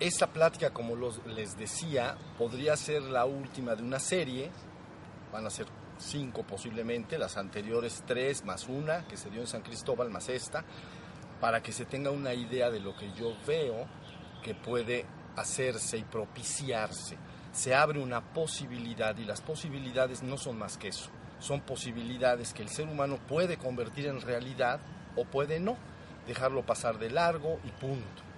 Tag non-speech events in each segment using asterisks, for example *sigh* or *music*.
esta plática, como los, les decía, podría ser la última de una serie, van a ser cinco posiblemente, las anteriores tres más una que se dio en San Cristóbal más esta, para que se tenga una idea de lo que yo veo que puede hacerse y propiciarse. Se abre una posibilidad y las posibilidades no son más que eso, son posibilidades que el ser humano puede convertir en realidad o puede no, dejarlo pasar de largo y punto.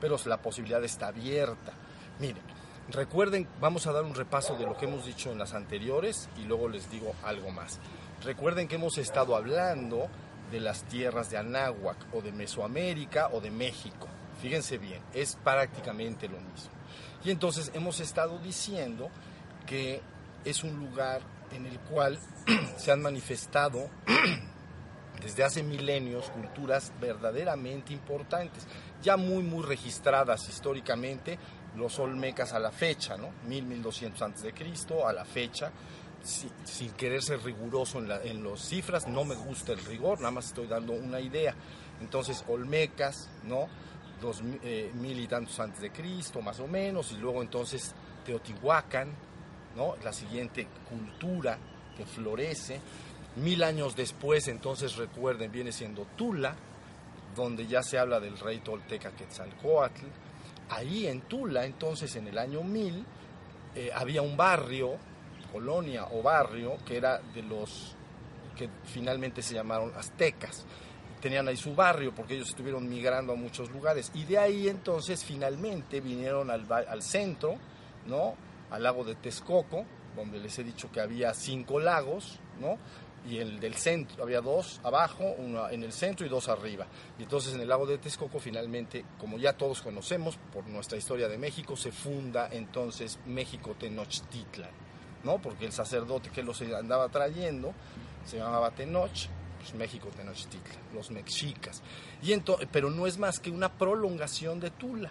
Pero la posibilidad está abierta. Miren, Recuerden, vamos a dar un repaso de lo que hemos dicho en las anteriores y luego les digo algo más. Recuerden que hemos estado hablando de las tierras de Anáhuac o de Mesoamérica o de México. Fíjense bien, es prácticamente lo mismo. Y entonces hemos estado diciendo que es un lugar en el cual *clears throat* se han manifestado *clears throat* desde hace milenios culturas verdaderamente importantes, ya muy, muy registradas históricamente, los olmecas a la fecha, ¿no? 1000, 1200 antes de Cristo, a la fecha, sin querer ser riguroso en, en las cifras, no me gusta el rigor, nada más estoy dando una idea. Entonces, olmecas, ¿no? Dos eh, mil y tantos antes de Cristo, más o menos, y luego entonces Teotihuacán, ¿no? La siguiente cultura que florece. Mil años después, entonces recuerden, viene siendo Tula, donde ya se habla del rey tolteca Quetzalcoatl, ahí en Tula, entonces en el año 1000, eh, había un barrio, colonia o barrio, que era de los que finalmente se llamaron aztecas. Tenían ahí su barrio porque ellos estuvieron migrando a muchos lugares. Y de ahí entonces finalmente vinieron al, al centro, ¿no? Al lago de Texcoco, donde les he dicho que había cinco lagos, ¿no? Y el del centro, había dos abajo, uno en el centro y dos arriba. Y entonces en el lago de Texcoco finalmente, como ya todos conocemos por nuestra historia de México, se funda entonces México Tenochtitlan, ¿no? Porque el sacerdote que los andaba trayendo se llamaba Tenoch, pues México Tenochtitlan, los mexicas. Y pero no es más que una prolongación de Tula,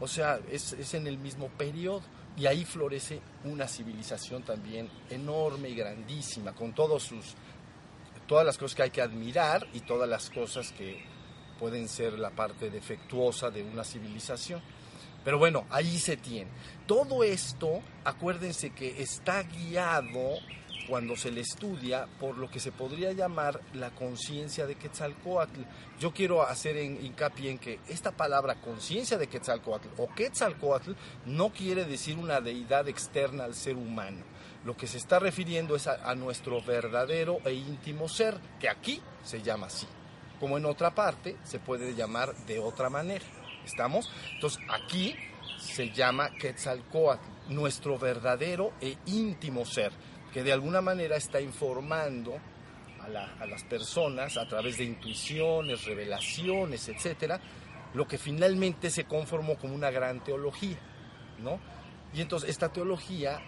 o sea, es, es en el mismo periodo. Y ahí florece una civilización también enorme y grandísima, con todos sus todas las cosas que hay que admirar y todas las cosas que pueden ser la parte defectuosa de una civilización. Pero bueno, ahí se tiene. Todo esto, acuérdense que está guiado cuando se le estudia por lo que se podría llamar la conciencia de Quetzalcoatl. Yo quiero hacer hincapié en que esta palabra conciencia de Quetzalcoatl o Quetzalcoatl no quiere decir una deidad externa al ser humano lo que se está refiriendo es a, nuestro verdadero e íntimo ser, que aquí se llama así. Como en otra parte se puede llamar de otra manera. ¿Estamos? Entonces aquí se llama Quetzalcoatl, nuestro verdadero e íntimo ser, que de alguna manera está informando a, a, las personas a través de intuiciones, revelaciones, etcétera, lo que finalmente se conformó como una gran teología, ¿no? Y entonces esta teología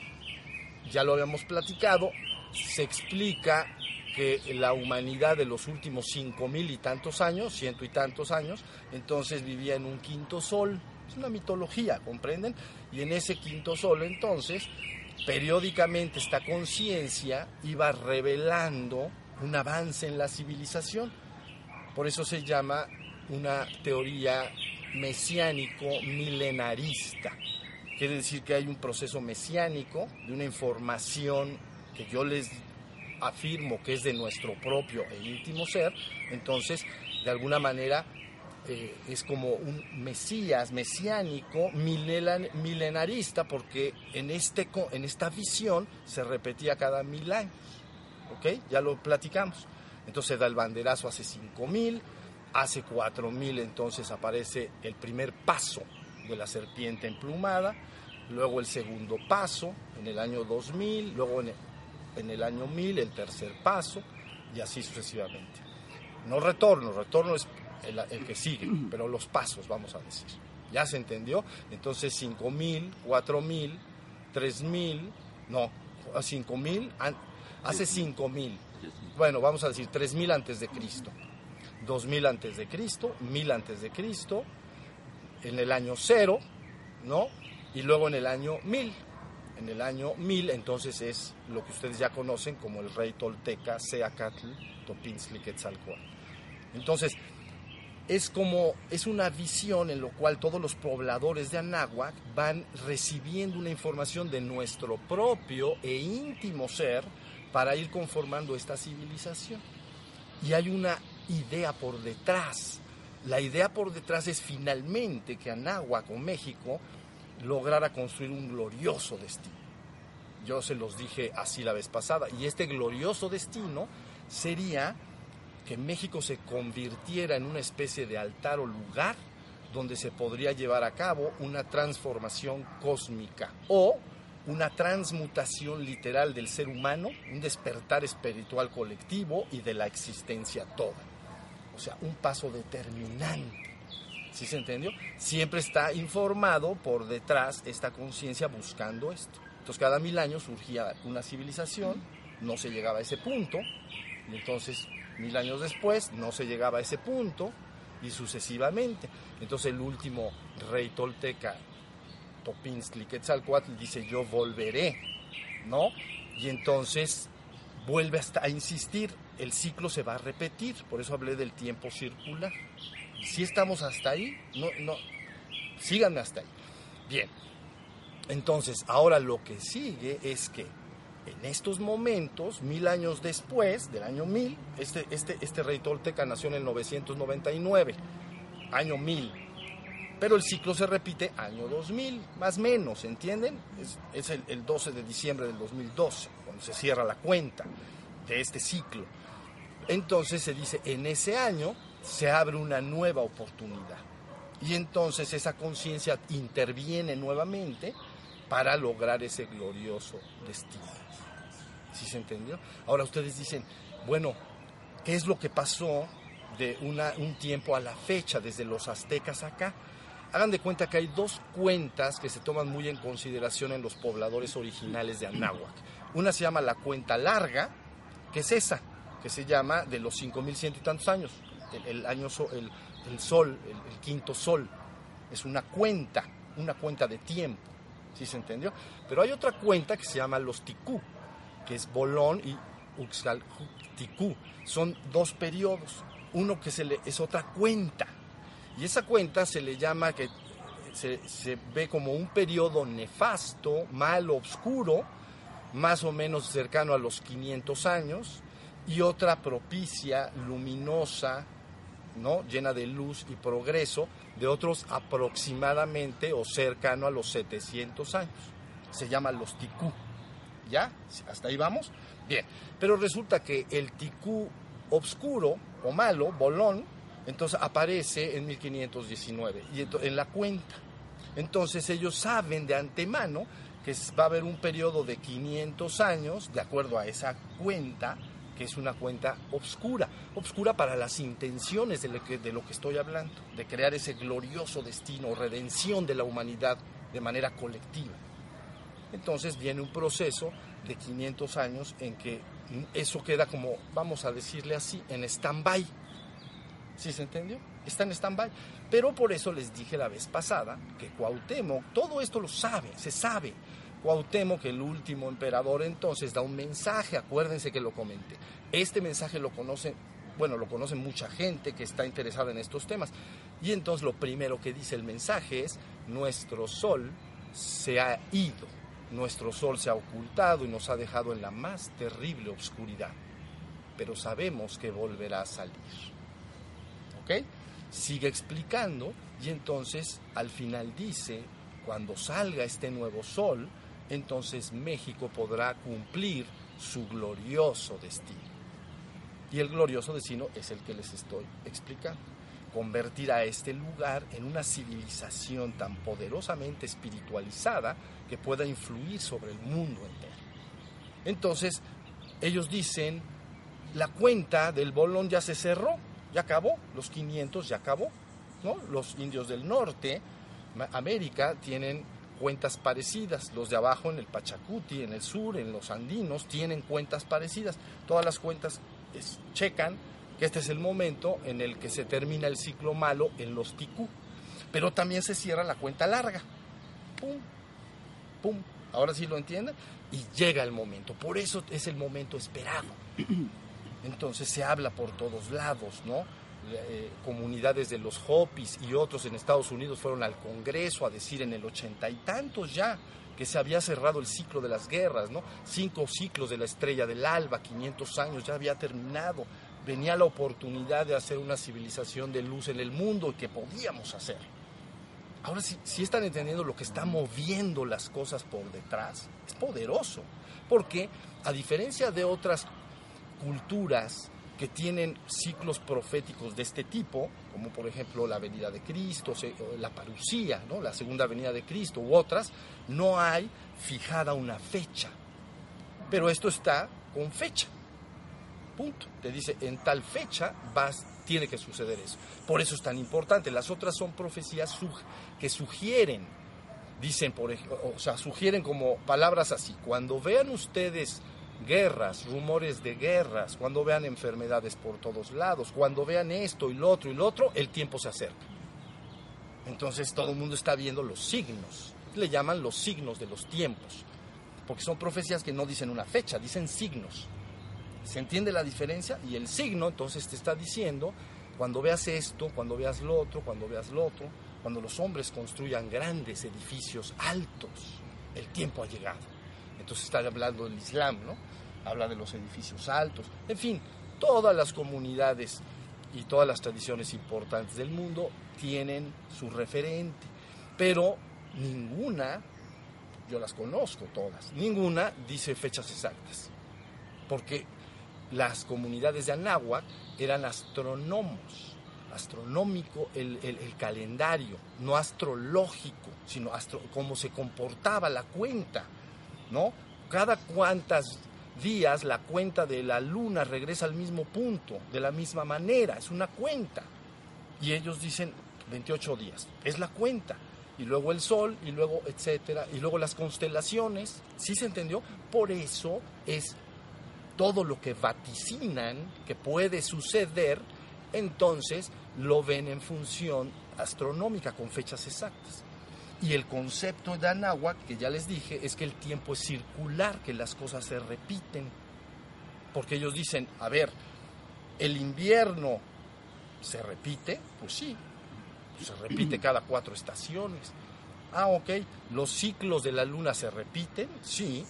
ya lo habíamos platicado, se explica que la humanidad de los últimos cinco mil y tantos años, ciento y tantos años, entonces vivía en un quinto sol. Es una mitología, ¿comprenden? Y en ese quinto sol entonces, periódicamente esta conciencia iba revelando un avance en la civilización. Por eso se llama una teoría mesiánico milenarista. Quiere decir que hay un proceso mesiánico de una información que yo les afirmo que es de nuestro propio e íntimo ser, entonces de alguna manera eh, es como un mesías mesiánico milenarista porque en, este, en esta visión se repetía cada mil años. ¿Ok? Ya lo platicamos. Entonces da el banderazo hace cinco mil, hace cuatro mil entonces aparece el primer paso de la serpiente emplumada, luego el segundo paso en el año 2000, luego en el, año 1000 el tercer paso y así sucesivamente. No retorno, retorno es el, que sigue, *clears throat* pero los pasos vamos a decir. ¿Ya se entendió? Entonces 5000, 4000, 3000, no, 5000, hace 5000. Bueno, vamos a decir 3000 antes de Cristo. 2000 antes de Cristo, 1000 antes de Cristo, en el año cero, ¿no? Y luego en el año 1000. En el año 1000 entonces es lo que ustedes ya conocen como el rey tolteca Seacatl Topinzli Quetzalcoatl. Entonces, es como, es una visión en lo cual todos los pobladores de Anáhuac van recibiendo una información de nuestro propio e íntimo ser para ir conformando esta civilización. Y hay una idea por detrás. La idea por detrás es finalmente que Anáhuac o México lograra construir un glorioso destino. Yo se los dije así la vez pasada. Y este glorioso destino sería que México se convirtiera en una especie de altar o lugar donde se podría llevar a cabo una transformación cósmica o una transmutación literal del ser humano, un despertar espiritual colectivo y de la existencia toda. O sea, un paso determinante. ¿Sí se entendió? Siempre está informado por detrás esta conciencia buscando esto. Entonces cada mil años surgía una civilización, no se llegaba a ese punto, y entonces mil años después no se llegaba a ese punto, y sucesivamente. Entonces el último rey tolteca, Topinzli Quetzalcoatl, dice yo volveré, ¿no? Y entonces vuelve hasta a insistir, el ciclo se va a repetir, por eso hablé del tiempo circular. Si estamos hasta ahí, no, no, síganme hasta ahí. Bien, entonces, ahora lo que sigue es que en estos momentos, mil años después, del año mil, este, este, este rey tolteca nació en el 999, año mil. Pero el ciclo se repite año 2000, más menos, ¿entienden? Es, es el, el 12 de diciembre del 2012, cuando se cierra la cuenta de este ciclo. Entonces se dice, en ese año se abre una nueva oportunidad. Y entonces esa conciencia interviene nuevamente para lograr ese glorioso destino. ¿Sí se entendió? Ahora ustedes dicen, bueno, ¿qué es lo que pasó de un tiempo a la fecha, desde los aztecas acá? Hagan de cuenta que hay dos cuentas que se toman muy en consideración en los pobladores originales de Anáhuac. Una se llama la cuenta larga, que es esa, que se llama de los 5100 y tantos años, el, año el, el sol, el, quinto sol. Es una cuenta, una cuenta de tiempo. ¿Sí se entendió? Pero hay otra cuenta que se llama los ticú, que es Bolón y Uxcal-Ticú. Son dos periodos. Uno que se le, es otra cuenta. Y esa cuenta se le llama que se, se ve como un periodo nefasto, malo, oscuro, más o menos cercano a los 500 años, y otra propicia, luminosa, ¿no? llena de luz y progreso, de otros aproximadamente o cercano a los 700 años. Se llama los ticú. ¿Ya? ¿Hasta ahí vamos? Bien. Pero resulta que el ticú obscuro o malo, bolón, entonces aparece en 1519 y en la cuenta. Entonces ellos saben de antemano que va a haber un periodo de 500 años, de acuerdo a esa cuenta, que es una cuenta obscura, obscura para las intenciones de lo, que, estoy hablando, de crear ese glorioso destino, redención de la humanidad de manera colectiva. Entonces viene un proceso de 500 años en que eso queda como, vamos a decirle así, en stand-by. ¿Sí se entendió? Está en stand-by. Pero por eso les dije la vez pasada que Cuauhtémoc, todo esto lo sabe, se sabe. Cuauhtémoc, el último emperador, entonces da un mensaje, acuérdense que lo comenté. Este mensaje lo conoce, bueno, lo conoce mucha gente que está interesada en estos temas. Y entonces lo primero que dice el mensaje es, nuestro sol se ha ido, nuestro sol se ha ocultado y nos ha dejado en la más terrible oscuridad, pero sabemos que volverá a salir. ¿Ok? Sigue explicando y entonces al final dice, cuando salga este nuevo sol, entonces México podrá cumplir su glorioso destino. Y el glorioso destino es el que les estoy explicando. Convertir a este lugar en una civilización tan poderosamente espiritualizada que pueda influir sobre el mundo entero. Entonces, ellos dicen, la cuenta del bolón ya se cerró, ya acabó, los 500 ya acabó. ¿no? Los indios del norte, América, tienen cuentas parecidas. Los de abajo en el Pachacuti, en el sur, en los andinos, tienen cuentas parecidas. Todas las cuentas checan que este es el momento en el que se termina el ciclo malo en los ticú. Pero también se cierra la cuenta larga. Pum, pum. Ahora sí lo entienden. Y llega el momento. Por eso es el momento esperado. Entonces se habla por todos lados, ¿no? Eh, comunidades de los Hopis y otros en Estados Unidos fueron al Congreso a decir en el ochenta y tantos ya que se había cerrado el ciclo de las guerras, ¿no? Cinco ciclos de la estrella del alba, 500 años, ya había terminado. Venía la oportunidad de hacer una civilización de luz en el mundo y que podíamos hacer. Ahora sí, si están entendiendo lo que está moviendo las cosas por detrás. Es poderoso. Porque a diferencia de otras culturas que tienen ciclos proféticos de este tipo, como por ejemplo la venida de Cristo, la parucía, ¿no? la segunda venida de Cristo u otras, no hay fijada una fecha. Pero esto está con fecha. Punto. Te dice, en tal fecha vas, tiene que suceder eso. Por eso es tan importante. Las otras son profecías que sugieren, dicen, por o sea, sugieren como palabras así. Cuando vean ustedes guerras, rumores de guerras, cuando vean enfermedades por todos lados, cuando vean esto y lo otro y lo otro, el tiempo se acerca. Entonces todo el mundo está viendo los signos. Le llaman los signos de los tiempos. Porque son profecías que no dicen una fecha, dicen signos. ¿Se entiende la diferencia? Y el signo entonces te está diciendo, cuando veas esto, cuando veas lo otro, cuando veas lo otro, cuando los hombres construyan grandes edificios altos, el tiempo ha llegado. Entonces está hablando del Islam, ¿no? Habla de los edificios altos, en fin, todas las comunidades y todas las tradiciones importantes del mundo tienen su referente, pero ninguna, yo las conozco todas, ninguna dice fechas exactas, porque las comunidades de Anáhuac eran astrónomos, astronómico el, calendario, no astrológico, sino astro, cómo se comportaba la cuenta, ¿no? Cada cuantas días la cuenta de la luna regresa al mismo punto, de la misma manera, es una cuenta. Y ellos dicen 28 días, es la cuenta. Y luego el sol, y luego etcétera, y luego las constelaciones, ¿sí se entendió? Por eso es todo lo que vaticinan que puede suceder, entonces lo ven en función astronómica con fechas exactas. Y el concepto de Anáhuac, que ya les dije, es que el tiempo es circular, que las cosas se repiten. Porque ellos dicen, a ver, el invierno se repite, pues sí, se repite cada cuatro estaciones. Ah, ok, los ciclos de la luna se repiten, sí,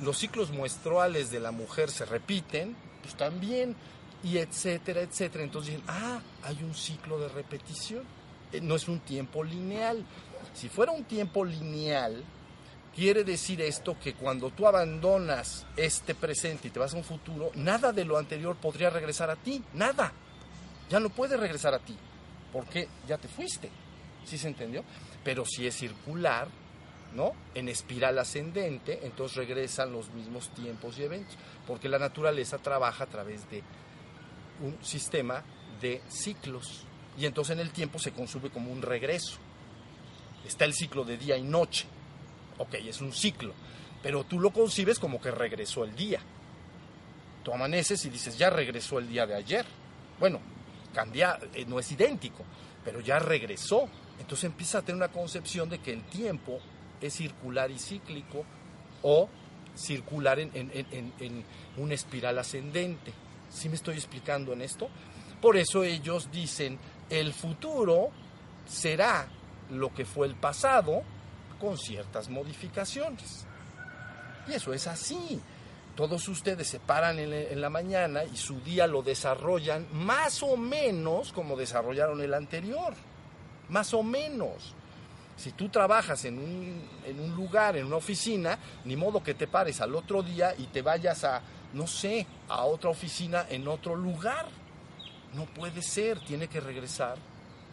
los ciclos muestrales de la mujer se repiten, pues también, y etcétera, etcétera. Entonces dicen, ah, hay un ciclo de repetición, eh, no es un tiempo lineal. Si fuera un tiempo lineal, quiere decir esto que cuando tú abandonas este presente y te vas a un futuro, nada de lo anterior podría regresar a ti, nada. Ya no puede regresar a ti, porque ya te fuiste. ¿Sí se entendió? Pero si es circular, ¿no? En espiral ascendente, entonces regresan los mismos tiempos y eventos, porque la naturaleza trabaja a través de un sistema de ciclos y entonces en el tiempo se consume como un regreso. Está el ciclo de día y noche, ok, es un ciclo, pero tú lo concibes como que regresó el día. Tú amaneces y dices, ya regresó el día de ayer. Bueno, cambia, eh, no es idéntico, pero ya regresó. Entonces empieza a tener una concepción de que el tiempo es circular y cíclico o circular en, en, una espiral ascendente. ¿Sí me estoy explicando en esto? Por eso ellos dicen, el futuro será lo que fue el pasado con ciertas modificaciones. Y eso es así. Todos ustedes se paran en, la mañana y su día lo desarrollan más o menos como desarrollaron el anterior. Más o menos. Si tú trabajas en un, en un lugar, en una oficina, ni modo que te pares al otro día y te vayas a, no sé, a otra oficina en otro lugar. No puede ser, tiene que regresar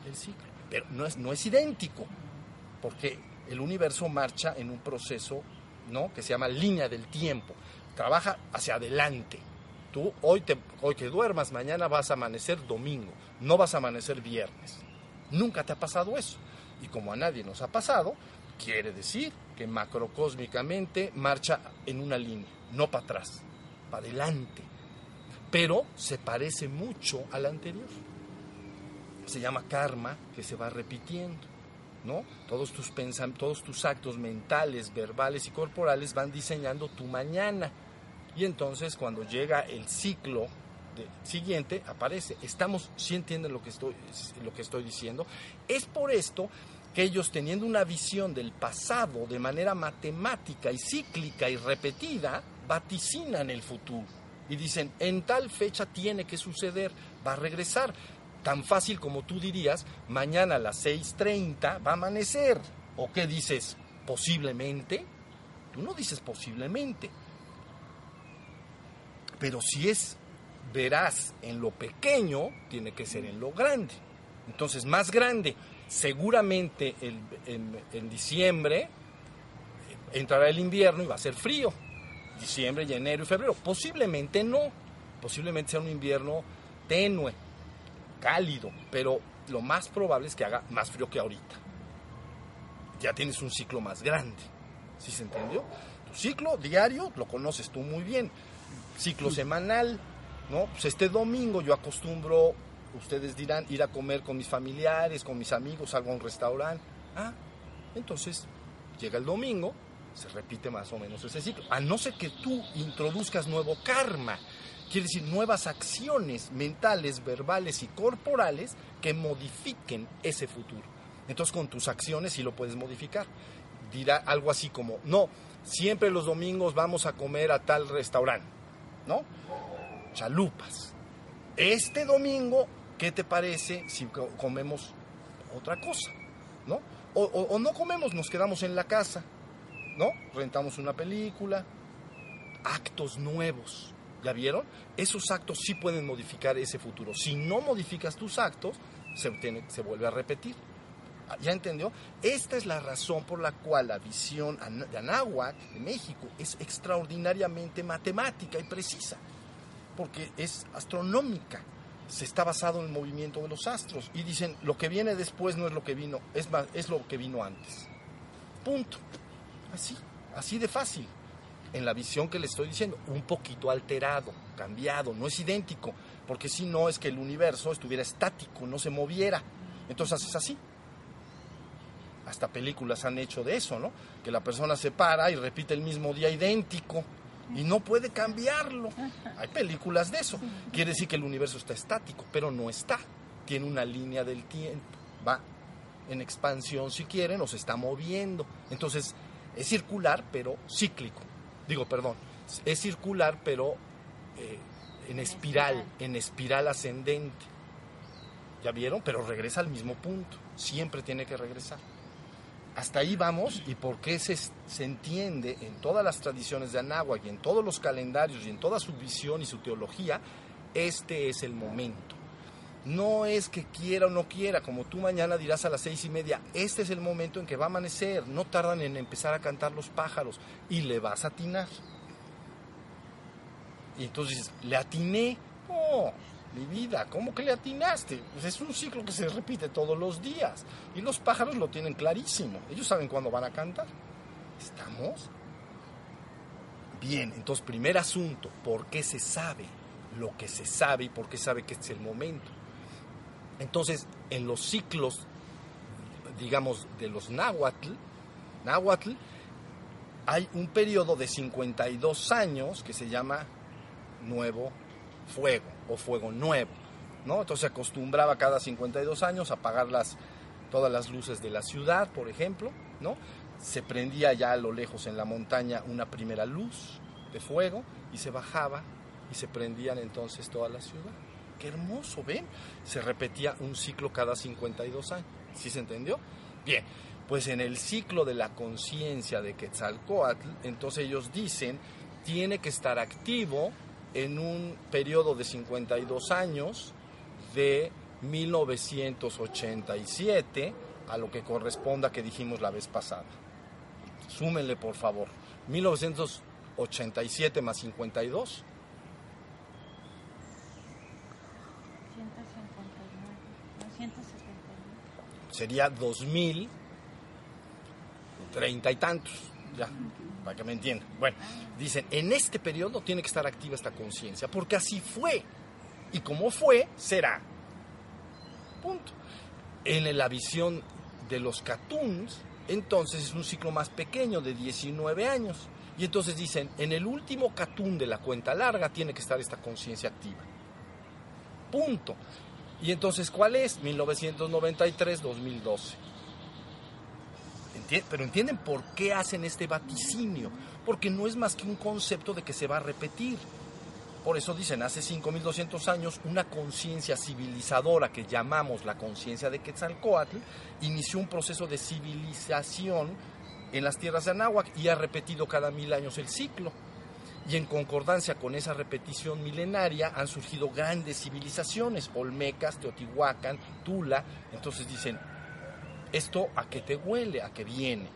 el ciclo. Pero no es, no es idéntico, porque el universo marcha en un proceso ¿no? que se llama línea del tiempo. Trabaja hacia adelante. Tú hoy, te, hoy que duermas, mañana vas a amanecer domingo, no vas a amanecer viernes. Nunca te ha pasado eso. Y como a nadie nos ha pasado, quiere decir que macrocósmicamente marcha en una línea, no para atrás, para adelante. Pero se parece mucho al anterior. Se llama karma que se va repitiendo. ¿no? Todos tus todos tus actos mentales, verbales y corporales van diseñando tu mañana. Y entonces cuando llega el ciclo siguiente aparece. Estamos, si entienden lo que estoy, lo que estoy diciendo. Es por esto que ellos teniendo una visión del pasado de manera matemática y cíclica y repetida, vaticinan el futuro. Y dicen, en tal fecha tiene que suceder, va a regresar. Tan fácil como tú dirías, mañana a las 6.30 va a amanecer. ¿O qué dices? Posiblemente. Tú no dices posiblemente. Pero si es verás en lo pequeño, tiene que ser en lo grande. Entonces, más grande seguramente en, diciembre eh, entrará el invierno y va a ser frío. Diciembre, enero y febrero. Posiblemente no. Posiblemente sea un invierno tenue, cálido, pero lo más probable es que haga más frío que ahorita. Ya tienes un ciclo más grande. ¿Sí se entendió? Tu ciclo diario lo conoces tú muy bien. Ciclo semanal, ¿no? Pues este domingo yo acostumbro ustedes dirán, ir a comer con mis familiares, con mis amigos, salgo a un restaurante. Ah, entonces llega el domingo, se repite más o menos ese ciclo. A no ser que tú introduzcas nuevo karma, quiere decir nuevas acciones mentales, verbales y corporales que modifiquen ese futuro. Entonces con tus acciones sí lo puedes modificar. Dirá algo así como, no, siempre los domingos vamos a comer a tal restaurante, ¿no? Chalupas. Este domingo ¿qué te parece si comemos otra cosa? ¿No? O, no comemos, nos quedamos en la casa, ¿no? Rentamos una película, actos nuevos. ¿Ya vieron? Esos actos sí pueden modificar ese futuro. Si no modificas tus actos, se, vuelve a repetir. ¿Ya entendió? Esta es la razón por la cual la visión de Anáhuac, de México, es extraordinariamente matemática y precisa, porque es astronómica se está basado en el movimiento de los astros y dicen lo que viene después no es lo que vino, es, es lo que vino antes. Punto. Así, así de fácil. En la visión que le estoy diciendo, un poquito alterado, cambiado, no es idéntico, porque si no es que el universo estuviera estático, no se moviera. Entonces es así. Hasta películas han hecho de eso, ¿no? Que la persona se para y repite el mismo día idéntico y no puede cambiarlo. Hay películas de eso. Quiere decir que el universo está estático, pero no está. Tiene una línea del tiempo. Va en expansión si quieren o se está moviendo. Entonces es circular pero cíclico. Digo, perdón, es circular pero eh, en espiral, en espiral ascendente. ¿Ya vieron? Pero regresa al mismo punto. Siempre tiene que regresar hasta ahí vamos y por qué se, se, entiende en todas las tradiciones de Anáhuac y en todos los calendarios y en toda su visión y su teología, este es el momento. No es que quiera o no quiera, como tú mañana dirás a las seis y media, este es el momento en que va a amanecer, no tardan en empezar a cantar los pájaros y le vas a atinar. Y entonces, ¿le atiné? No, mi vida, ¿cómo que le atinaste? Pues es un ciclo que se repite todos los días. Y los pájaros lo tienen clarísimo. Ellos saben cuándo van a cantar. ¿Estamos? Bien, entonces, primer asunto, ¿por qué se sabe lo que se sabe y por qué sabe que es el momento? Entonces, en los ciclos, digamos, de los náhuatl, náhuatl, hay un periodo de 52 años que se llama Nuevo Fuego o fuego nuevo. ¿no? Entonces se acostumbraba cada 52 años a apagar las, todas las luces de la ciudad, por ejemplo. ¿no? Se prendía ya a lo lejos en la montaña una primera luz de fuego y se bajaba y se prendían entonces toda la ciudad. Hermoso, ¿ven? Se repetía un ciclo cada 52 años. ¿Sí se entendió? Bien, pues en el ciclo de la conciencia de Quetzalcoatl, entonces ellos dicen, tiene que estar activo en un periodo de 52 años de 1987 a lo que corresponda que dijimos la vez pasada. Súmenle, por favor. 1987 más 52. Sería 2030 y tantos. Ya para que me entiendan. Bueno, dicen, en este periodo tiene que estar activa esta conciencia, porque así fue. Y como fue, será. Punto. En la visión de los Catuns, entonces es un ciclo más pequeño, de 19 años. Y entonces dicen, en el último Catún de la cuenta larga tiene que estar esta conciencia activa. punto. Y entonces, ¿cuál es? 1993-2012. Pero entienden por qué hacen este vaticinio. Porque no es más que un concepto de que se va a repetir. Por eso dicen, hace 5.200 años, una conciencia civilizadora que llamamos la conciencia de Quetzalcoatl inició un proceso de civilización en las tierras de Anáhuac y ha repetido cada mil años el ciclo. Y en concordancia con esa repetición milenaria han surgido grandes civilizaciones, Olmecas, Teotihuacán, Tula. Entonces dicen, ¿esto a qué te huele? ¿A qué viene?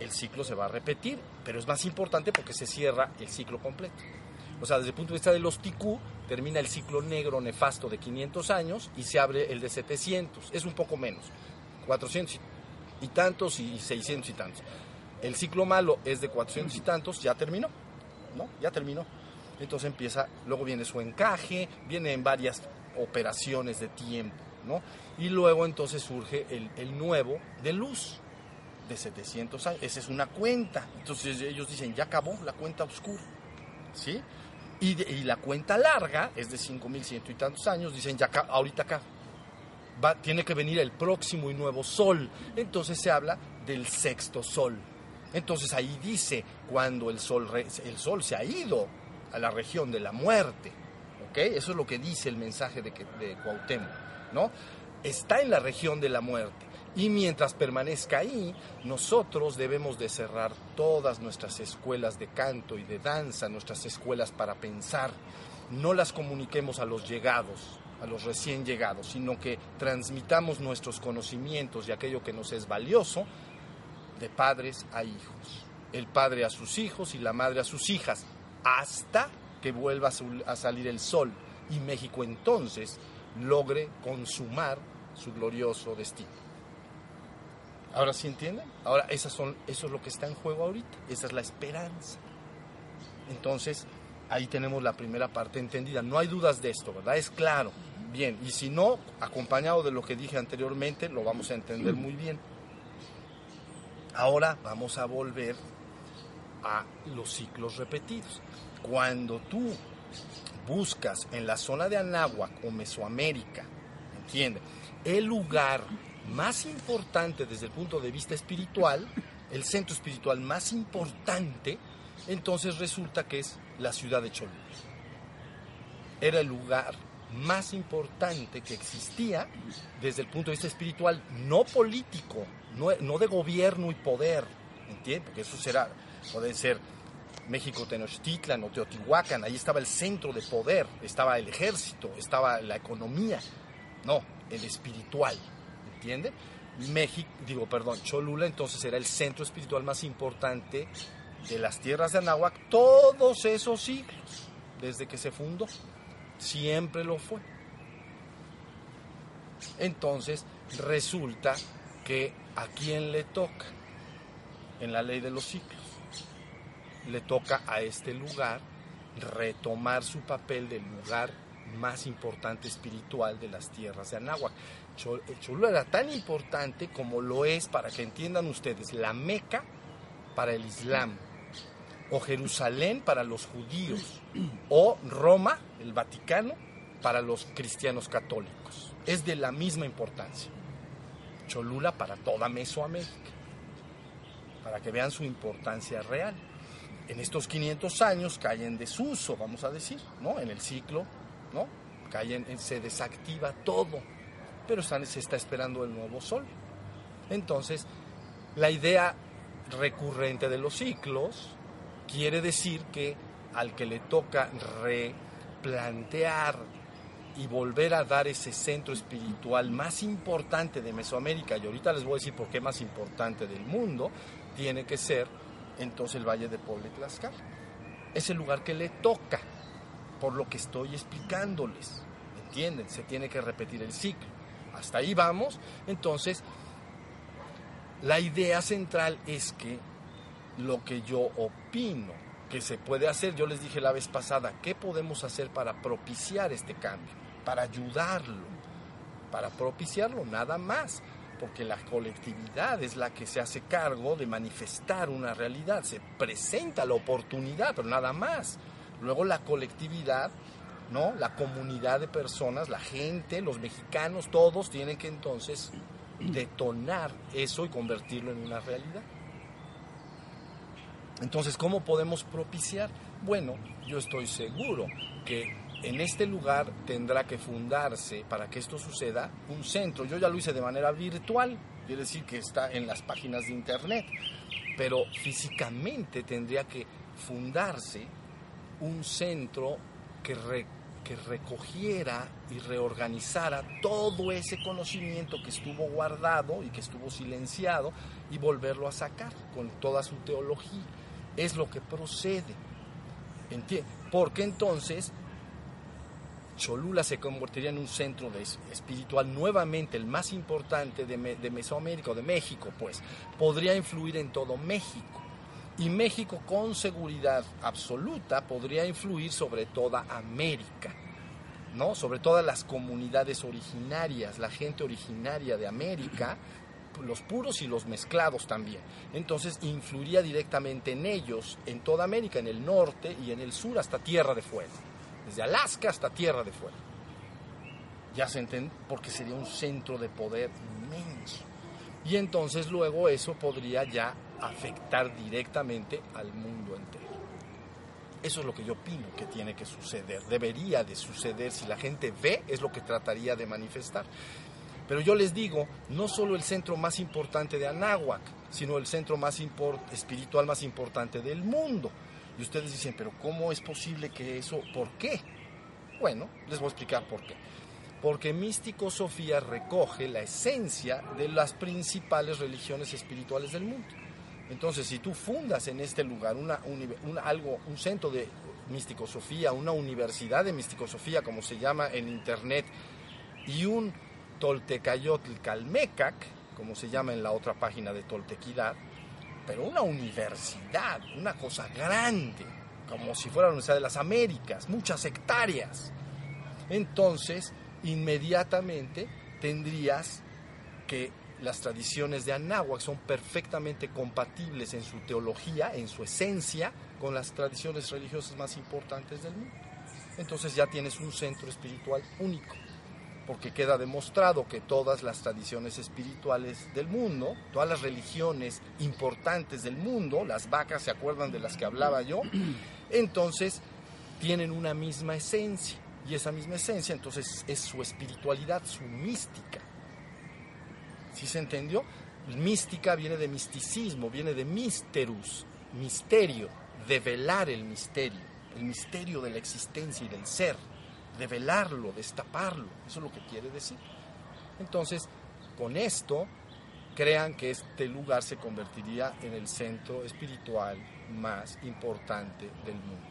El ciclo se va a repetir, pero es más importante porque se cierra el ciclo completo. O sea, desde el punto de vista de los ticú, termina el ciclo negro nefasto de 500 años y se abre el de 700. Es un poco menos, 400 y tantos y 600 y tantos. El ciclo malo es de 400 y tantos, ya terminó, ¿no? Ya terminó. Entonces empieza, luego viene su encaje, viene en varias operaciones de tiempo, ¿no? Y luego entonces surge el, nuevo de luz de 700 años. Esa es una cuenta. Entonces ellos dicen, ya acabó la cuenta oscura, ¿sí? Y, la cuenta larga es de 5.100 y tantos años, dicen ya acá, ahorita acá. Tiene que venir el próximo y nuevo sol. Entonces se habla del sexto sol. Entonces ahí dice cuando el sol, el sol se ha ido a la región de la muerte. ¿Ok? Eso es lo que dice el mensaje de, de Cuauhtémoc. ¿no? Está en la región de la muerte. Y mientras permanezca ahí, nosotros debemos de cerrar todas nuestras escuelas de canto y de danza, nuestras escuelas para pensar. No las comuniquemos a los llegados, a los recién llegados, sino que transmitamos nuestros conocimientos y aquello que nos es valioso de padres a hijos. El padre a sus hijos y la madre a sus hijas, hasta que vuelva a salir el sol y México entonces logre consumar su glorioso destino. Ahora sí entienden. Ahora esas son, eso es lo que está en juego ahorita. Esa es la esperanza. Entonces, ahí tenemos la primera parte entendida. No hay dudas de esto, ¿verdad? Es claro. Bien, y si no, acompañado de lo que dije anteriormente, lo vamos a entender muy bien. Ahora vamos a volver a los ciclos repetidos. Cuando tú buscas en la zona de Anáhuac o Mesoamérica, ¿entiendes? El lugar más importante desde el punto de vista espiritual, el centro espiritual más importante, entonces resulta que es la ciudad de Cholula. Era el lugar más importante que existía desde el punto de vista espiritual, no político, no, de gobierno y poder, ¿entiendes? Porque eso será, puede ser México Tenochtitlan o Teotihuacán, ahí estaba el centro de poder, estaba el ejército, estaba la economía, no, el espiritual. ¿entiende? México, digo, perdón, Cholula entonces era el centro espiritual más importante de las tierras de Anáhuac todos esos siglos, desde que se fundó. Siempre lo fue. Entonces, resulta que a quién le toca en la ley de los ciclos. Le toca a este lugar retomar su papel del lugar más importante espiritual de las tierras de Anáhuac. Cholula era tan importante como lo es, para que entiendan ustedes, la Meca para el Islam, o Jerusalén para los judíos, o Roma, el Vaticano, para los cristianos católicos. Es de la misma importancia. Cholula para toda Mesoamérica, para que vean su importancia real. En estos 500 años caen en desuso, vamos a decir, ¿no? En el ciclo, ¿no? Caen, se desactiva todo pero se está esperando el nuevo sol. Entonces, la idea recurrente de los ciclos quiere decir que al que le toca replantear y volver a dar ese centro espiritual más importante de Mesoamérica, y ahorita les voy a decir por qué más importante del mundo, tiene que ser entonces el Valle de Puebla y. Es el lugar que le toca, por lo que estoy explicándoles. ¿Entienden? Se tiene que repetir el ciclo hasta ahí vamos. Entonces, la idea central es que lo que yo opino que se puede hacer, yo les dije la vez pasada, ¿qué podemos hacer para propiciar este cambio? Para ayudarlo, para propiciarlo, nada más. Porque la colectividad es la que se hace cargo de manifestar una realidad, se presenta la oportunidad, pero nada más. Luego la colectividad ¿no? La comunidad de personas, la gente, los mexicanos, todos tienen que entonces detonar eso y convertirlo en una realidad. Entonces, ¿cómo podemos propiciar? Bueno, yo estoy seguro que en este lugar tendrá que fundarse, para que esto suceda, un centro. Yo ya lo hice de manera virtual, quiere decir que está en las páginas de internet, pero físicamente tendría que fundarse un centro que, que recogiera y reorganizara todo ese conocimiento que estuvo guardado y que estuvo silenciado y volverlo a sacar con toda su teología. Es lo que procede. Porque entonces Cholula se convertiría en un centro espiritual nuevamente el más importante de, de Mesoamérica o de México, pues podría influir en todo México. Y México con seguridad absoluta podría influir sobre toda América, ¿no? Sobre todas las comunidades originarias, la gente originaria de América, los puros y los mezclados también. Entonces influiría directamente en ellos, en toda América, en el norte y en el sur hasta Tierra de Fuego desde Alaska hasta Tierra de Fuego. Ya se entiende, porque sería un centro de poder inmenso. Y entonces luego eso podría ya afectar directamente al mundo entero. Eso es lo que yo opino que tiene que suceder, debería de suceder. Si la gente ve, es lo que trataría de manifestar. Pero yo les digo, no solo el centro más importante de Anáhuac, sino el centro más espiritual más importante del mundo. Y ustedes dicen, pero ¿cómo es posible que eso? ¿Por qué? Bueno, les voy a explicar por qué. Porque Místico Sofía recoge la esencia de las principales religiones espirituales del mundo. Entonces, si tú fundas en este lugar una, algo, un centro de Místico Sofía, una universidad de Místico Sofía, como se llama en internet, y un Toltecayotl Calmecac, como se llama en la otra página de Toltequidad, pero una universidad, una cosa grande, como si fuera la Universidad de las Américas, muchas hectáreas. Entonces, inmediatamente tendrías que las tradiciones de Anáhuac son perfectamente compatibles en su teología, en su esencia, con las tradiciones religiosas más importantes del mundo. Entonces ya tienes un centro espiritual único porque queda demostrado que todas las tradiciones espirituales del mundo, todas las religiones importantes del mundo, las vacas se acuerdan de las que hablaba yo, *clears throat* entonces tienen una misma esencia. Y esa misma esencia entonces es su espiritualidad, su mística. ¿Sí se entendió? Mística viene de misticismo, viene de misterus, misterio, develar el misterio, el misterio de la existencia y del ser revelarlo, destaparlo. Eso es lo que quiere decir. Entonces, con esto, crean que este lugar se convertiría en el centro espiritual más importante del mundo.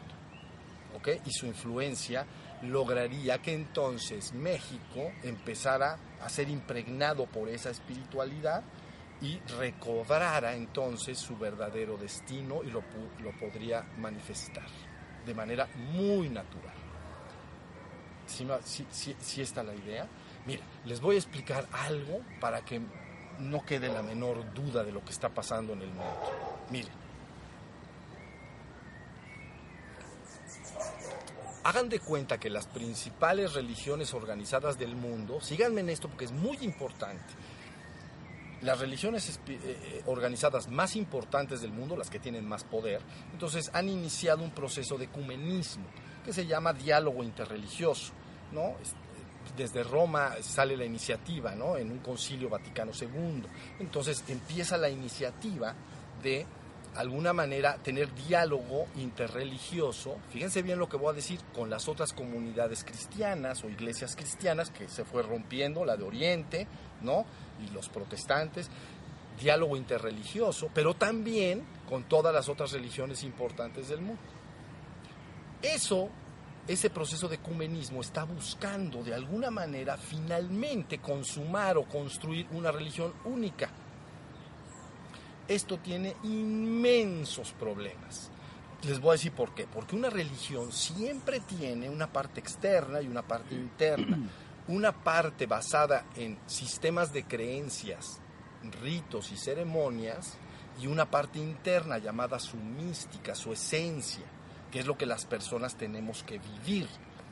¿Ok? Y su influencia lograría que entonces México empezara a ser impregnado por esa espiritualidad y recobrara entonces su verdadero destino y lo, lo podría manifestar de manera muy natural si, está la idea. Mira, les voy a explicar algo para que no quede la menor duda de lo que está pasando en el mundo. Miren. Hagan de cuenta que las principales religiones organizadas del mundo, síganme en esto porque es muy importante, las religiones eh, eh, organizadas más importantes del mundo, las que tienen más poder, entonces han iniciado un proceso de ecumenismo que se llama diálogo interreligioso. ¿No? Desde Roma sale la iniciativa ¿no? en un concilio Vaticano II. Entonces empieza la iniciativa de alguna manera tener diálogo interreligioso, fíjense bien lo que voy a decir, con las otras comunidades cristianas o iglesias cristianas que se fue rompiendo, la de Oriente, ¿no? Y los protestantes, diálogo interreligioso, pero también con todas las otras religiones importantes del mundo. Eso, ese proceso de ecumenismo está buscando de alguna manera finalmente consumar o construir una religión única. Esto tiene inmensos problemas. Les voy a decir por qué. Porque una religión siempre tiene una parte externa y una parte interna. *clears throat* Una parte basada en sistemas de creencias, ritos y ceremonias y una parte interna llamada su mística, su esencia que es lo que las personas tenemos que vivir.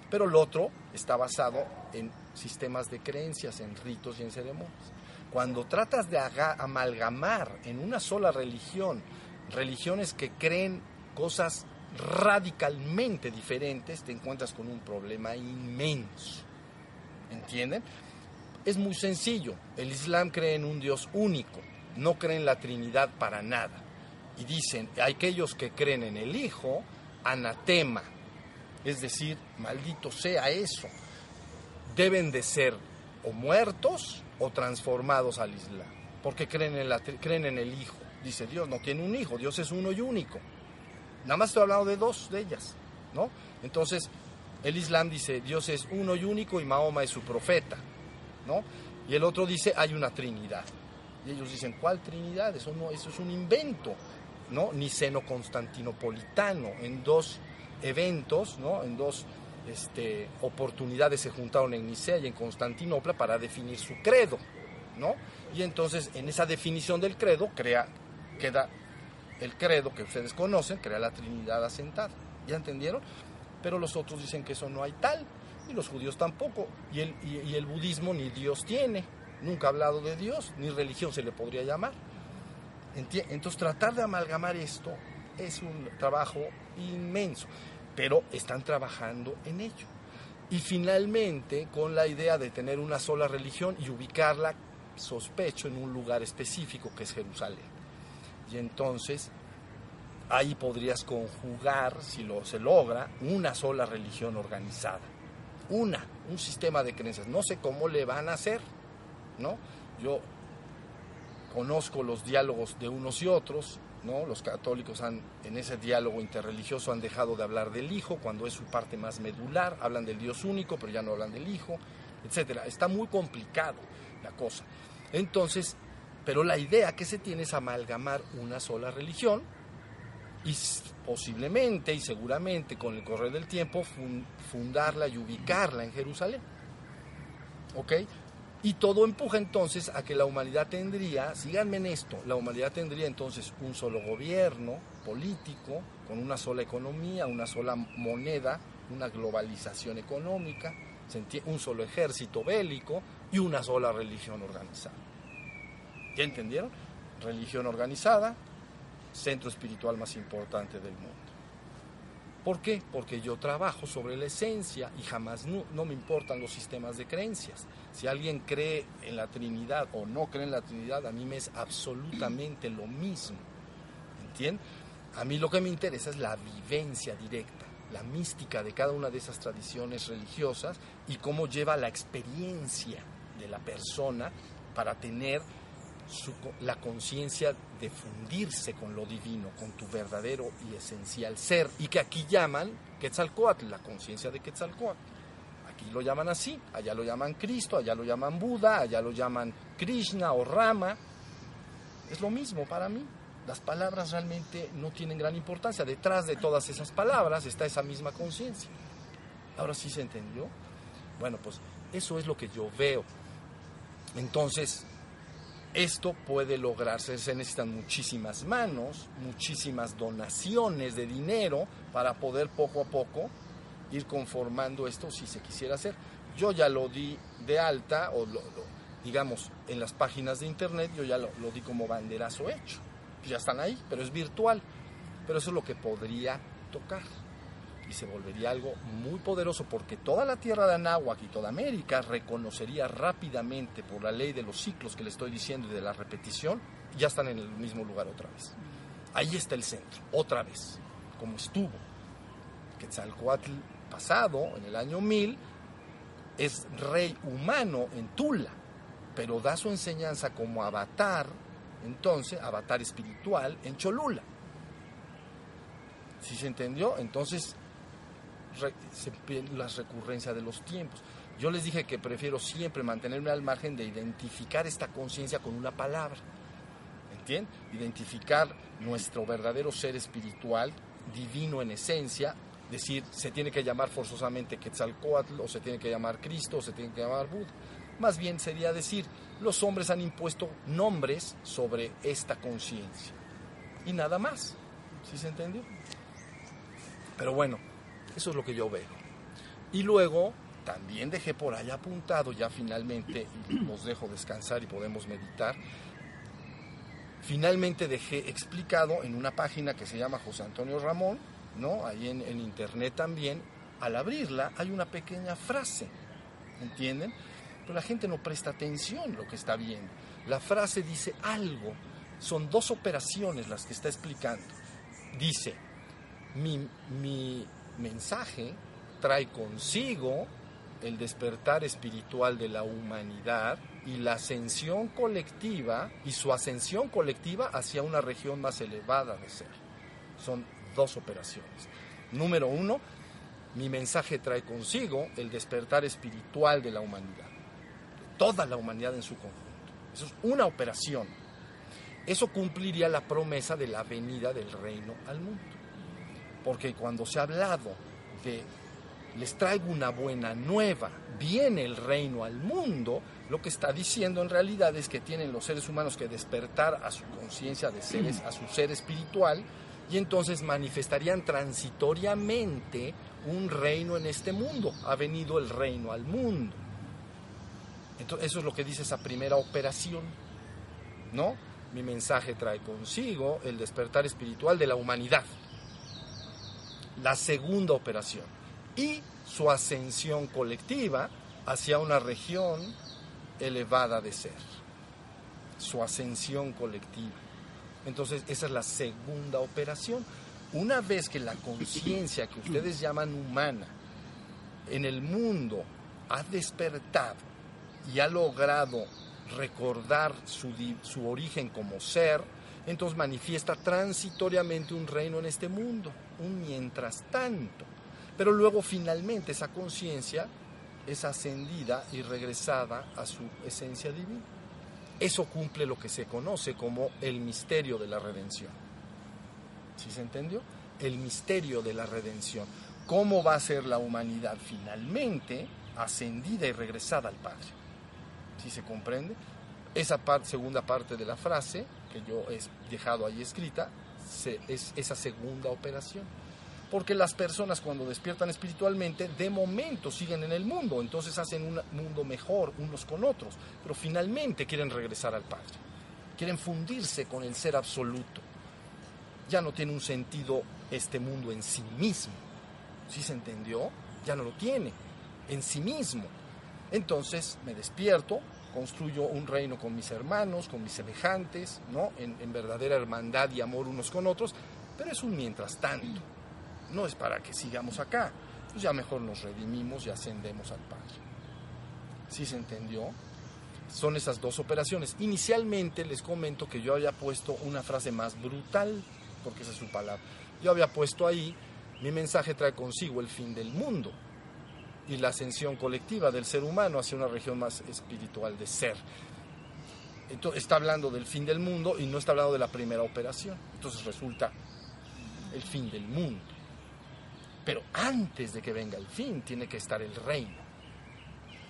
Pero el otro está basado en sistemas de creencias, en ritos y en ceremonias. Cuando tratas de amalgamar en una sola religión, religiones que creen cosas radicalmente diferentes, te encuentras con un problema inmenso. ¿Entienden? Es muy sencillo. El Islam cree en un Dios único, no cree en la Trinidad para nada. Y dicen, aquellos que creen en el Hijo, anatema, es decir, maldito sea eso, deben de ser o muertos o transformados al Islam, porque creen en, creen en el Hijo. Dice Dios, no tiene un hijo, Dios es uno y único. Nada más estoy hablando de dos de ellas, ¿no? Entonces, el Islam dice, Dios es uno y único y Mahoma es su profeta, ¿no? Y el otro dice, hay una Trinidad. Y ellos dicen, ¿cuál Trinidad? Eso, no, eso es un invento, ¿no? Niceno-constantinopolitano. En dos eventos. En dos este, oportunidades se juntaron en Nicea y en Constantinopla para definir su credo. Y entonces, en esa definición del credo, crea, queda el credo que ustedes conocen, crea la Trinidad asentada. ¿Ya entendieron? Pero los otros dicen que eso no hay tal, y los judíos tampoco, y el, y, el budismo ni Dios tiene, nunca ha hablado de Dios, ni religión se le podría llamar. Entonces tratar de amalgamar esto es un trabajo inmenso, pero están trabajando en ello. Y finalmente con la idea de tener una sola religión y ubicarla, sospecho, en un lugar específico que es Jerusalén. Y entonces ahí podrías conjugar, si lo se logra, una sola religión organizada. Una, un sistema de creencias. No sé cómo le van a hacer, ¿no? Yo conozco los diálogos de unos y otros, ¿no? Los católicos han, en ese diálogo interreligioso han dejado de hablar del Hijo cuando es su parte más medular, hablan del Dios único, pero ya no hablan del Hijo, etcétera. Está muy complicado la cosa. Entonces, pero la idea que se tiene es amalgamar una sola religión y posiblemente y seguramente con el correr del tiempo fundarla y ubicarla en Jerusalén. ¿Ok? Y todo empuja entonces a que la humanidad tendría, síganme en esto, la humanidad tendría entonces un solo gobierno político, con una sola economía, una sola moneda, una globalización económica, un solo ejército bélico y una sola religión organizada. ¿Ya entendieron? Religión organizada, centro espiritual más importante del mundo. ¿Por qué? Porque yo trabajo sobre la esencia y jamás no, me importan los sistemas de creencias. Si alguien cree en la Trinidad o no cree en la Trinidad, a mí me es absolutamente lo mismo. ¿Entienden? A mí lo que me interesa es la vivencia directa, la mística de cada una de esas tradiciones religiosas y cómo lleva la experiencia de la persona para tener la conciencia de fundirse con lo divino, con tu verdadero y esencial ser, y que aquí llaman Quetzalcoatl, la conciencia de Quetzalcoatl. Aquí lo llaman así, allá lo llaman Cristo, allá lo llaman Buda, allá lo llaman Krishna o Rama. Es lo mismo para mí. Las palabras realmente no tienen gran importancia. Detrás de todas esas palabras está esa misma conciencia. Ahora sí se entendió. Bueno, pues eso es lo que yo veo. Entonces, esto puede lograrse, se necesitan muchísimas manos, muchísimas donaciones de dinero para poder poco a poco ir conformando esto si se quisiera hacer. Yo ya lo di de alta, o digamos, en las páginas de internet, yo ya lo, lo di como banderazo hecho. Ya están ahí, pero es virtual. Pero eso es lo que podría tocar se volvería algo muy poderoso porque toda la tierra de Anáhuac y toda América reconocería rápidamente por la ley de los ciclos que le estoy diciendo y de la repetición, ya están en el mismo lugar otra vez. Ahí está el centro, otra vez, como estuvo. Quetzalcoatl pasado, en el año 1000, es rey humano en Tula, pero da su enseñanza como avatar, entonces, avatar espiritual en Cholula. ¿Sí se entendió? Entonces, las recurrencias de los tiempos. Yo les dije que prefiero siempre mantenerme al margen de identificar esta conciencia con una palabra. ¿Entienden? Identificar nuestro verdadero ser espiritual, divino en esencia, decir, se tiene que llamar forzosamente Quetzalcoatl, o se tiene que llamar Cristo, o se tiene que llamar Buda. Más bien sería decir, los hombres han impuesto nombres sobre esta conciencia. Y nada más. ¿Sí se entendió? Pero bueno, eso es lo que yo veo. Y luego también dejé por ahí apuntado, ya finalmente, y los dejo descansar y podemos meditar, finalmente dejé explicado en una página que se llama José Antonio Ramón, ¿no? Ahí en, internet también, al abrirla hay una pequeña frase, ¿entienden? Pero la gente no presta atención lo que está viendo. La frase dice algo, son dos operaciones las que está explicando. Dice, mi, mi mensaje trae consigo el despertar espiritual de la humanidad y la ascensión colectiva y su ascensión colectiva hacia una región más elevada de ser. Son dos operaciones. Número uno, mi mensaje trae consigo el despertar espiritual de la humanidad, de toda la humanidad en su conjunto. Eso es una operación. Eso cumpliría la promesa de la venida del reino al mundo. Porque cuando se ha hablado de les traigo una buena nueva, viene el reino al mundo, lo que está diciendo en realidad es que tienen los seres humanos que despertar a su conciencia de seres, a su ser espiritual, y entonces manifestarían transitoriamente un reino en este mundo. Ha venido el reino al mundo. Entonces, eso es lo que dice esa primera operación, ¿no? Mi mensaje trae consigo el despertar espiritual de la humanidad. La segunda operación y su ascensión colectiva hacia una región elevada de ser. Su ascensión colectiva. Entonces, esa es la segunda operación. Una vez que la conciencia que ustedes llaman humana en el mundo ha despertado y ha logrado recordar su, su origen como ser, entonces manifiesta transitoriamente un reino en este mundo, un mientras tanto. Pero luego finalmente esa conciencia es ascendida y regresada a su esencia divina. Eso cumple lo que se conoce como el misterio de la redención. ¿Sí se entendió? El misterio de la redención. ¿Cómo va a ser la humanidad finalmente ascendida y regresada al Padre? ¿Sí se comprende? Esa segunda parte de la frase que yo he dejado ahí escrita es esa segunda operación porque las personas cuando despiertan espiritualmente de momento siguen en el mundo, entonces hacen un mundo mejor unos con otros, pero finalmente quieren regresar al Padre, quieren fundirse con el ser absoluto. Ya no tiene un sentido este mundo en sí mismo. ¿Sí se entendió? Ya no lo tiene en sí mismo. Entonces me despierto, construyo un reino con mis hermanos, con mis semejantes, ¿no? En, en verdadera hermandad y amor unos con otros, pero es un mientras tanto no es para que sigamos acá. Pues ya mejor nos redimimos y ascendemos al Padre. ¿Sí se entendió? Son esas dos operaciones. Inicialmente les comento que yo había puesto una frase más brutal, porque esa es su palabra. Yo había puesto ahí, mi mensaje trae consigo el fin del mundo y la ascensión colectiva del ser humano hacia una región más espiritual de ser. Entonces, está hablando del fin del mundo y no está hablando de la primera operación. Entonces resulta el fin del mundo. Pero antes de que venga el fin, tiene que estar el reino.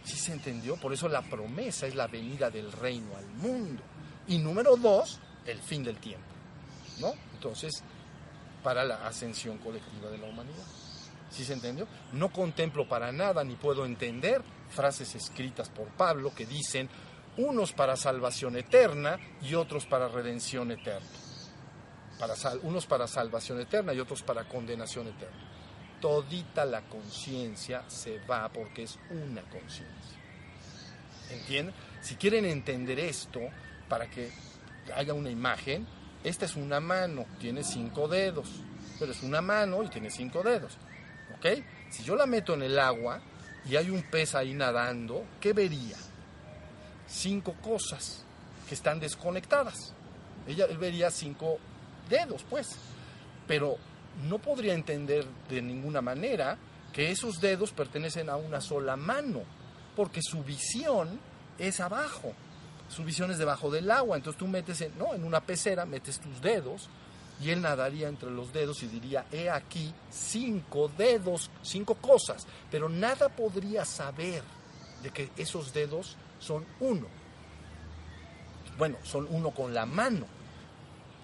¿Sí se entendió? Por eso la promesa es la venida del reino al mundo. Y número dos, el fin del tiempo. ¿No? Entonces, para la ascensión colectiva de la humanidad. ¿Sí se entendió? No contemplo para nada ni puedo entender frases escritas por Pablo que dicen unos para salvación eterna y otros para redención eterna. Para unos para salvación eterna y otros para condenación eterna todita la conciencia se va porque es una conciencia. ¿Entienden? Si quieren entender esto, para que haya una imagen, esta es una mano, tiene cinco dedos, pero es una mano y tiene cinco dedos. Si yo la meto en el agua y hay un pez ahí nadando, ¿qué vería? Cinco cosas que están desconectadas. Ella él vería cinco dedos, pues. Pero no podría entender de ninguna manera que esos dedos pertenecen a una sola mano, porque su visión es abajo, su visión es debajo del agua, entonces tú metes ¿no? en una pecera, metes tus dedos y él nadaría entre los dedos y diría, he aquí cinco dedos, cinco cosas, pero nada podría saber de que esos dedos son uno. Bueno, son uno con la mano,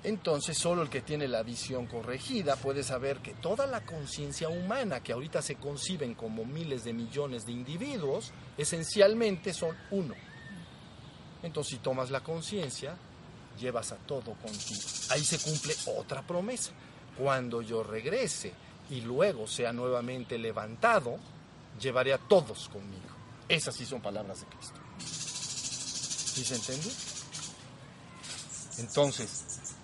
entonces solo el que tiene la visión corregida puede saber que toda la conciencia humana que ahorita se conciben como miles de millones de individuos, esencialmente son uno. Entonces si tomas la conciencia, llevas a todo contigo. Ahí se cumple otra promesa. Cuando yo regrese y luego sea nuevamente levantado, llevaré a todos conmigo. Esas sí son palabras de Cristo. ¿Sí se entiende? Entonces,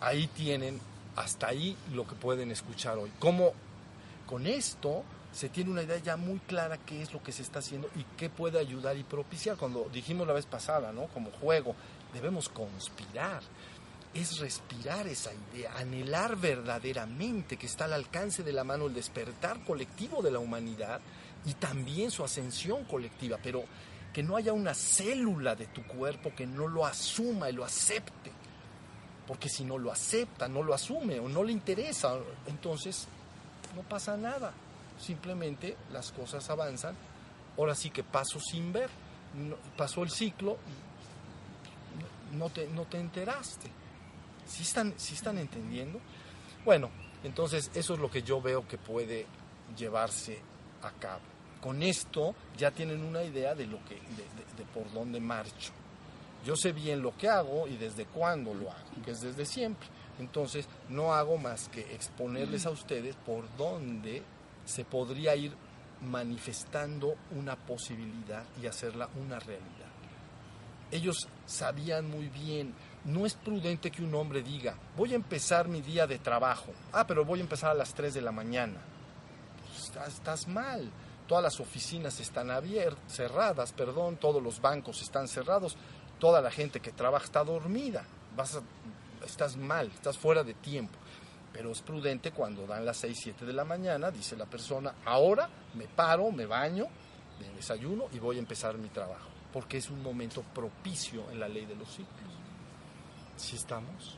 ahí tienen, hasta ahí lo que pueden escuchar hoy. Como con esto se tiene una idea ya muy clara qué es lo que se está haciendo y qué puede ayudar y propiciar. Cuando dijimos la vez pasada, ¿no? Como juego, debemos conspirar. Es respirar esa idea, anhelar verdaderamente que está al alcance de la mano el despertar colectivo de la humanidad y también su ascensión colectiva, pero que no haya una célula de tu cuerpo que no lo asuma y lo acepte porque si no lo acepta, no lo asume o no le interesa, entonces no pasa nada. Simplemente las cosas avanzan. Ahora sí que paso sin ver. pasó el ciclo, no te, no te enteraste. ¿Sí están, ¿Sí están entendiendo? Bueno, entonces eso es lo que yo veo que puede llevarse a cabo. Con esto ya tienen una idea de lo que, de por dónde marcho. Yo sé bien lo que hago y desde cuándo lo hago, que es desde siempre. Entonces, no hago más que exponerles a ustedes por dónde se podría ir manifestando una posibilidad y hacerla una realidad. Ellos sabían muy bien, no es prudente que un hombre diga, voy a empezar mi día de trabajo, ah, pero voy a empezar a las 3 de la mañana. Pues, estás, mal, todas las oficinas están abiertas, cerradas, perdón, todos los bancos están cerrados, toda la gente que trabaja está dormida, vas estás mal, estás fuera de tiempo. Pero es prudente cuando dan las 6, 7 de la mañana, dice la persona, ahora me paro, me baño, me desayuno y voy a empezar mi trabajo, porque es un momento propicio en la ley de los ciclos. ¿Sí estamos?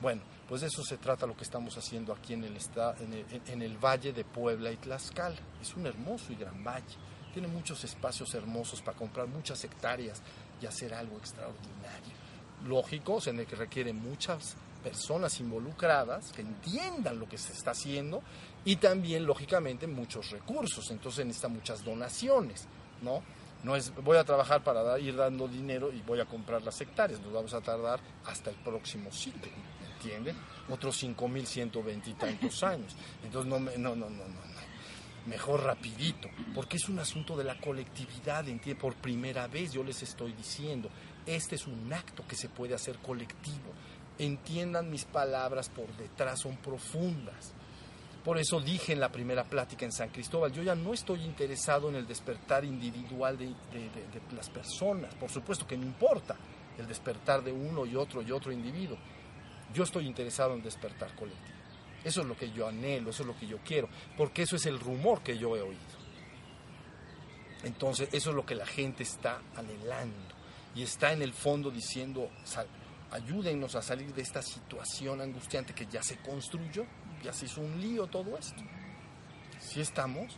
Bueno, pues de eso se trata lo que estamos haciendo aquí en el, en el Valle de Puebla y Tlaxcala. Es un hermoso y gran valle. Tiene muchos espacios hermosos para comprar muchas hectáreas y hacer algo extraordinario. Lógico, se requieren muchas personas involucradas que entiendan lo que se está haciendo y también, lógicamente, muchos recursos. Entonces necesita muchas donaciones, ¿no? No es voy a trabajar para ir dando dinero y voy a comprar las hectáreas, nos vamos a tardar hasta el próximo ciclo, ¿entienden? Otros 5.120 y tantos *laughs* años. Entonces, no, no, no, no, no mejor rapidito, porque es un asunto de la colectividad, por primera vez yo les estoy diciendo, este es un acto que se puede hacer colectivo. Entiendan mis palabras por detrás, son profundas. Por eso dije en la primera plática en San Cristóbal, yo ya no estoy interesado en el despertar individual de, las personas, por supuesto que me importa el despertar de uno y otro y otro individuo. Yo estoy interesado en despertar colectivo. Eso es lo que yo anhelo, eso es lo que yo quiero, porque eso es el rumor que yo he oído. Entonces, eso es lo que la gente está anhelando y está en el fondo diciendo, ayúdennos a salir de esta situación angustiante que ya se construyó, ya se hizo un lío todo esto. ¿Sí estamos?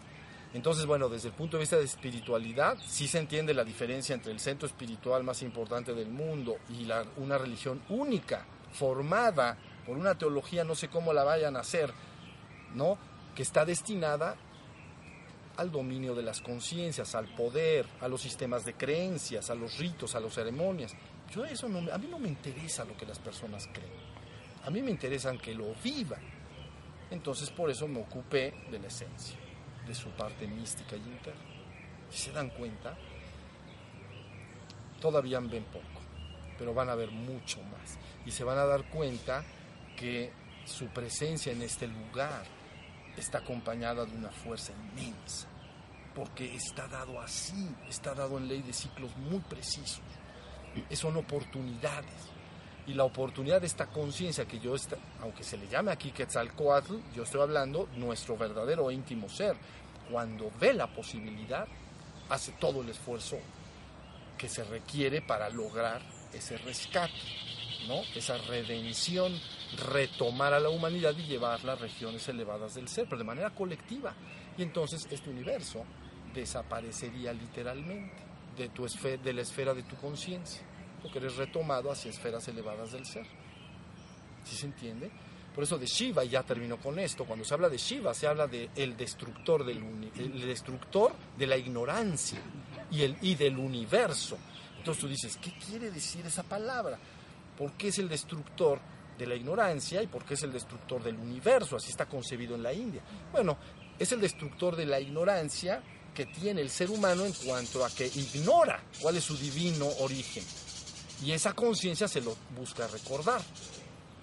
Entonces, bueno, desde el punto de vista de espiritualidad, sí se entiende la diferencia entre el centro espiritual más importante del mundo y la, una religión única, formada por una teología, no sé cómo la vayan a hacer, ¿no? Que está destinada al dominio de las conciencias, al poder, a los sistemas de creencias, a los ritos, a las ceremonias. Yo eso no, a mí no me interesa lo que las personas creen. A mí me interesan que lo vivan. Entonces por eso me ocupé de la esencia, de su parte mística y interna. Si se dan cuenta, todavía ven poco, pero van a ver mucho más. Y se van a dar cuenta que su presencia en este lugar está acompañada de una fuerza inmensa, porque está dado así, está dado en ley de ciclos muy precisos. Son oportunidades. Y la oportunidad de esta conciencia que yo, está, aunque se le llame aquí Quetzalcoatl, yo estoy hablando nuestro verdadero e íntimo ser. Cuando ve la posibilidad, hace todo el esfuerzo que se requiere para lograr ese rescate. ¿no? esa redención, retomar a la humanidad y llevarla a regiones elevadas del ser, pero de manera colectiva. Y entonces este universo desaparecería literalmente de, tu de la esfera de tu conciencia, porque eres retomado hacia esferas elevadas del ser. ¿Sí se entiende? Por eso de Shiva, y ya terminó con esto, cuando se habla de Shiva se habla de el destructor, del el destructor de la ignorancia y, el, y del universo. Entonces tú dices, ¿qué quiere decir esa palabra? ¿Por qué es el destructor de la ignorancia y por qué es el destructor del universo? Así está concebido en la India. Bueno, es el destructor de la ignorancia que tiene el ser humano en cuanto a que ignora cuál es su divino origen. Y esa conciencia se lo busca recordar.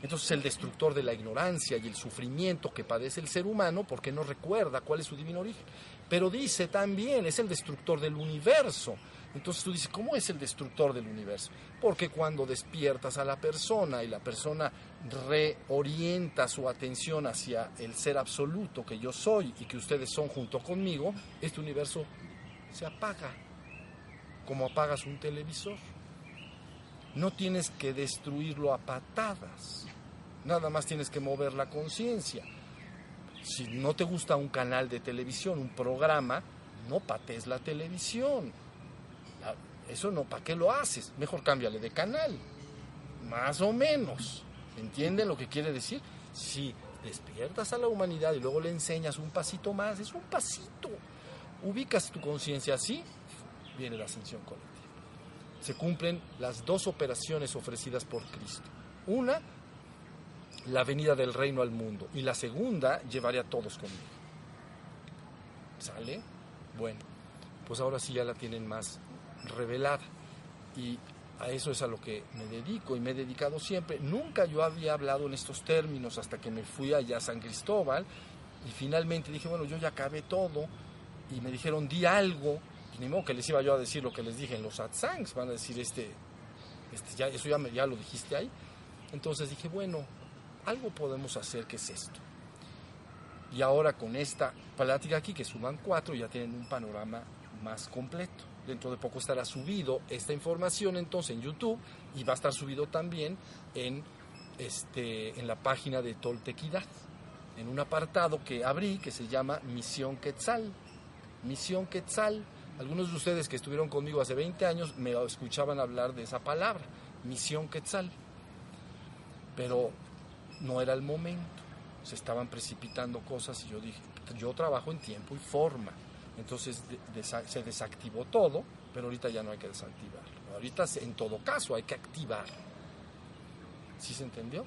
Entonces el destructor de la ignorancia y el sufrimiento que padece el ser humano porque no recuerda cuál es su divino origen. Pero dice también, es el destructor del universo. Entonces tú dices, ¿cómo es el destructor del universo? Porque cuando despiertas a la persona y la persona reorienta su atención hacia el ser absoluto que yo soy y que ustedes son junto conmigo, este universo se apaga, como apagas un televisor. No tienes que destruirlo a patadas, nada más tienes que mover la conciencia. Si no te gusta un canal de televisión, un programa, no pates la televisión. Eso no, ¿para qué lo haces? Mejor cámbiale de canal. Más o menos. ¿Entienden lo que quiere decir? Si despiertas a la humanidad y luego le enseñas un pasito más, es un pasito. Ubicas tu conciencia así, viene la ascensión colectiva. Se cumplen las dos operaciones ofrecidas por Cristo. Una, la venida del reino al mundo. Y la segunda, llevaré a todos conmigo. ¿Sale? Bueno, pues ahora sí ya la tienen más revelada. Y a eso es a lo que me dedico y me he dedicado siempre. Nunca yo había hablado en estos términos hasta que me fui allá a San Cristóbal y finalmente dije, bueno, yo ya acabé todo y me dijeron, di algo. Ni modo que les iba yo a decir lo que les dije en los satsangs, van a decir, este, este ya, eso ya, me, ya lo dijiste ahí. Entonces dije, bueno, algo podemos hacer, que es esto? Y ahora con esta plática aquí, que suman cuatro, ya tienen un panorama más completo. Dentro de poco estará subido esta información entonces en YouTube y va a estar subido también en, este, en la página de Toltequidad, en un apartado que abrí que se llama Misión Quetzal. Misión Quetzal. Algunos de ustedes que estuvieron conmigo hace 20 años me escuchaban hablar de esa palabra, Misión Quetzal. Pero no era el momento, se estaban precipitando cosas y yo dije, yo trabajo en tiempo y forma. Entonces se desactivó todo, pero ahorita ya no hay que desactivarlo. Ahorita en todo caso hay que activar. ¿Sí se entendió?